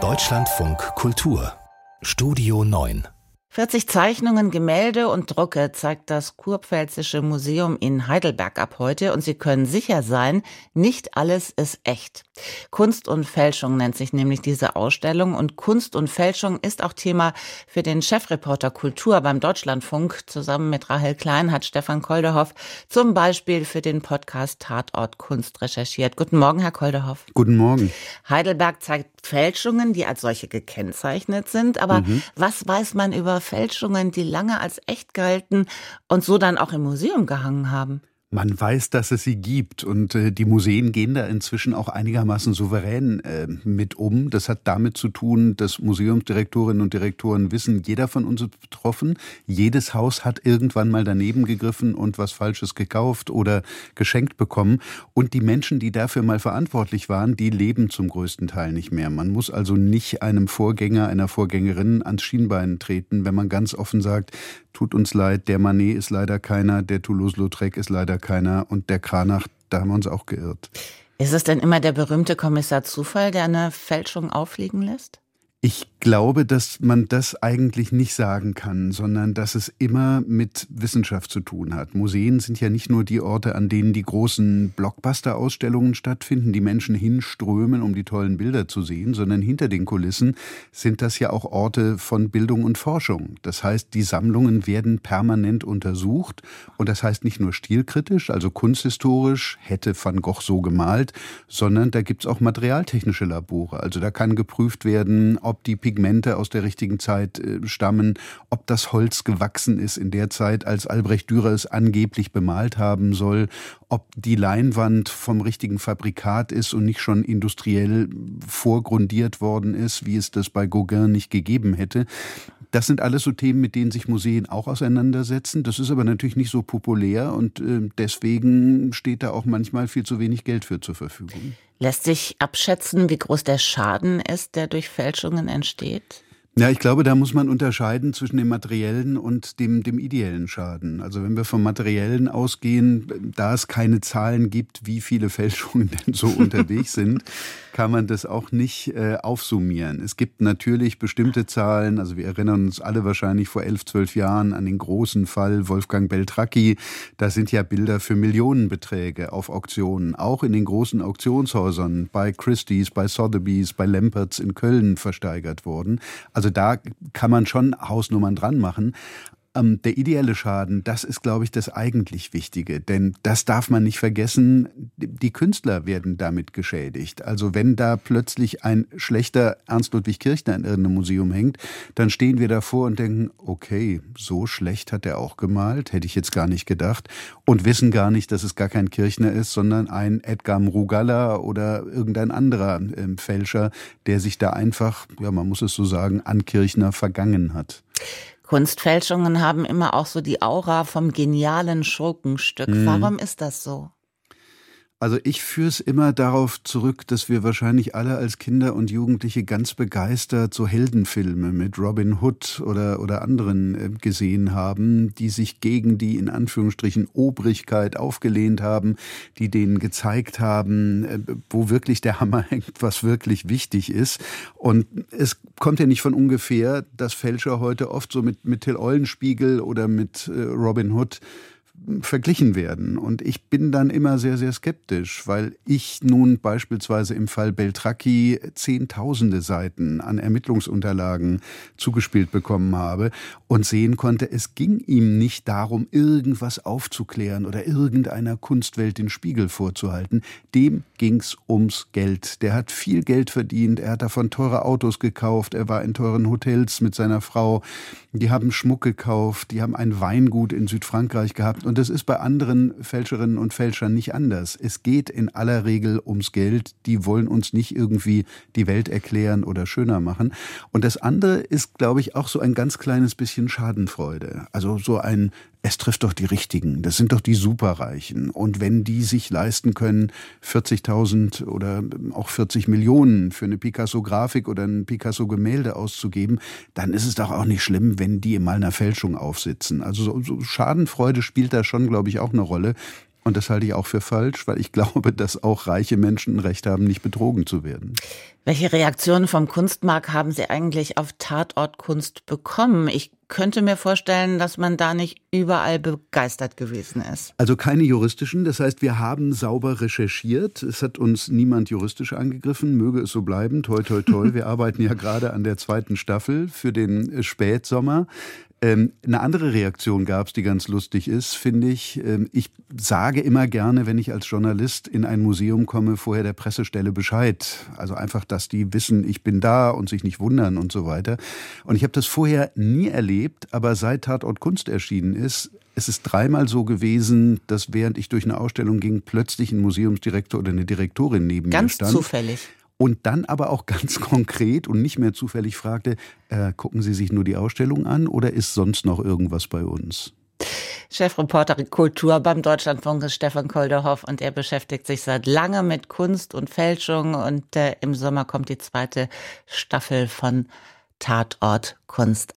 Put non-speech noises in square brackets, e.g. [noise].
Deutschlandfunk Kultur. Studio 9 40 Zeichnungen, Gemälde und Drucke zeigt das Kurpfälzische Museum in Heidelberg ab heute. Und Sie können sicher sein, nicht alles ist echt. Kunst und Fälschung nennt sich nämlich diese Ausstellung und Kunst und Fälschung ist auch Thema für den Chefreporter Kultur beim Deutschlandfunk. Zusammen mit Rahel Klein hat Stefan Kolderhoff zum Beispiel für den Podcast Tatort Kunst recherchiert. Guten Morgen, Herr Kolderhoff. Guten Morgen. Heidelberg zeigt Fälschungen, die als solche gekennzeichnet sind. Aber mhm. was weiß man über Fälschungen, die lange als echt galten und so dann auch im Museum gehangen haben? Man weiß, dass es sie gibt und äh, die Museen gehen da inzwischen auch einigermaßen souverän äh, mit um. Das hat damit zu tun, dass Museumsdirektorinnen und Direktoren wissen, jeder von uns ist betroffen. Jedes Haus hat irgendwann mal daneben gegriffen und was Falsches gekauft oder geschenkt bekommen. Und die Menschen, die dafür mal verantwortlich waren, die leben zum größten Teil nicht mehr. Man muss also nicht einem Vorgänger, einer Vorgängerin ans Schienbein treten, wenn man ganz offen sagt, tut uns leid, der Manet ist leider keiner, der Toulouse-Lautrec ist leider keiner und der Kranach, da haben wir uns auch geirrt. Ist es denn immer der berühmte Kommissar Zufall, der eine Fälschung aufliegen lässt? Ich glaube, dass man das eigentlich nicht sagen kann, sondern dass es immer mit Wissenschaft zu tun hat. Museen sind ja nicht nur die Orte, an denen die großen Blockbuster-Ausstellungen stattfinden, die Menschen hinströmen, um die tollen Bilder zu sehen, sondern hinter den Kulissen sind das ja auch Orte von Bildung und Forschung. Das heißt, die Sammlungen werden permanent untersucht und das heißt nicht nur stilkritisch, also kunsthistorisch, hätte Van Gogh so gemalt, sondern da gibt's auch materialtechnische Labore. Also da kann geprüft werden, ob die Pigmente aus der richtigen Zeit äh, stammen, ob das Holz gewachsen ist in der Zeit, als Albrecht Dürer es angeblich bemalt haben soll, ob die Leinwand vom richtigen Fabrikat ist und nicht schon industriell vorgrundiert worden ist, wie es das bei Gauguin nicht gegeben hätte. Das sind alles so Themen, mit denen sich Museen auch auseinandersetzen. Das ist aber natürlich nicht so populär und äh, deswegen steht da auch manchmal viel zu wenig Geld für zur Verfügung. Lässt sich abschätzen, wie groß der Schaden ist, der durch Fälschungen entsteht? Ja, ich glaube, da muss man unterscheiden zwischen dem materiellen und dem, dem ideellen Schaden. Also wenn wir vom materiellen ausgehen, da es keine Zahlen gibt, wie viele Fälschungen [laughs] denn so unterwegs sind, [laughs] kann man das auch nicht äh, aufsummieren. Es gibt natürlich bestimmte Zahlen, also wir erinnern uns alle wahrscheinlich vor elf, zwölf Jahren an den großen Fall Wolfgang Beltracchi. Da sind ja Bilder für Millionenbeträge auf Auktionen, auch in den großen Auktionshäusern bei Christie's, bei Sotheby's, bei Lamperts in Köln versteigert worden. Also da kann man schon Hausnummern dran machen. Ähm, der ideelle Schaden, das ist, glaube ich, das eigentlich Wichtige. Denn das darf man nicht vergessen, die Künstler werden damit geschädigt. Also wenn da plötzlich ein schlechter Ernst Ludwig Kirchner in irgendeinem Museum hängt, dann stehen wir davor und denken, okay, so schlecht hat er auch gemalt, hätte ich jetzt gar nicht gedacht. Und wissen gar nicht, dass es gar kein Kirchner ist, sondern ein Edgar Mrugalla oder irgendein anderer äh, Fälscher, der sich da einfach, ja, man muss es so sagen, an Kirchner vergangen hat. Kunstfälschungen haben immer auch so die Aura vom genialen Schurkenstück. Mhm. Warum ist das so? Also ich führe es immer darauf zurück, dass wir wahrscheinlich alle als Kinder und Jugendliche ganz begeistert so Heldenfilme mit Robin Hood oder, oder anderen äh, gesehen haben, die sich gegen die in Anführungsstrichen Obrigkeit aufgelehnt haben, die denen gezeigt haben, äh, wo wirklich der Hammer [laughs] hängt, was wirklich wichtig ist. Und es kommt ja nicht von ungefähr, dass Fälscher heute oft so mit, mit Till Eulenspiegel oder mit äh, Robin Hood verglichen werden. Und ich bin dann immer sehr, sehr skeptisch, weil ich nun beispielsweise im Fall Beltracchi zehntausende Seiten an Ermittlungsunterlagen zugespielt bekommen habe und sehen konnte, es ging ihm nicht darum, irgendwas aufzuklären oder irgendeiner Kunstwelt den Spiegel vorzuhalten. Dem ging's ums Geld. Der hat viel Geld verdient, er hat davon teure Autos gekauft, er war in teuren Hotels mit seiner Frau, die haben Schmuck gekauft, die haben ein Weingut in Südfrankreich gehabt und das ist bei anderen Fälscherinnen und Fälschern nicht anders. Es geht in aller Regel ums Geld. Die wollen uns nicht irgendwie die Welt erklären oder schöner machen. Und das andere ist, glaube ich, auch so ein ganz kleines bisschen Schadenfreude. Also so ein es trifft doch die Richtigen, das sind doch die Superreichen. Und wenn die sich leisten können, 40.000 oder auch 40 Millionen für eine Picasso-Grafik oder ein Picasso-Gemälde auszugeben, dann ist es doch auch nicht schlimm, wenn die mal einer Fälschung aufsitzen. Also so, Schadenfreude spielt da schon, glaube ich, auch eine Rolle. Und das halte ich auch für falsch, weil ich [laughs] glaube, dass auch reiche Menschen ein Recht haben, nicht betrogen zu werden. Welche Reaktionen vom Kunstmarkt haben Sie eigentlich auf Tatortkunst bekommen? Ich könnte mir vorstellen, dass man da nicht überall begeistert gewesen ist. Also keine juristischen. Das heißt, wir haben sauber recherchiert. Es hat uns niemand juristisch angegriffen. Möge es so bleiben. Toi, toi, toi. [laughs] Wir arbeiten ja gerade an der zweiten Staffel für den Spätsommer. Ähm, eine andere Reaktion gab es, die ganz lustig ist, finde ich. Ähm, ich sage immer gerne, wenn ich als Journalist in ein Museum komme, vorher der Pressestelle Bescheid. Also einfach, dass die wissen, ich bin da und sich nicht wundern und so weiter. Und ich habe das vorher nie erlebt, aber seit Tatort Kunst erschienen ist, es ist dreimal so gewesen, dass während ich durch eine Ausstellung ging, plötzlich ein Museumsdirektor oder eine Direktorin neben Ganz mir stand. Ganz zufällig und dann aber auch [laughs] ganz konkret und nicht mehr zufällig fragte, äh, gucken Sie sich nur die Ausstellung an oder ist sonst noch irgendwas bei uns? Chefreporter Kultur beim Deutschlandfunk ist Stefan Kolderhoff und er beschäftigt sich seit langem mit Kunst und Fälschung und äh, im Sommer kommt die zweite Staffel von Tatort Kunst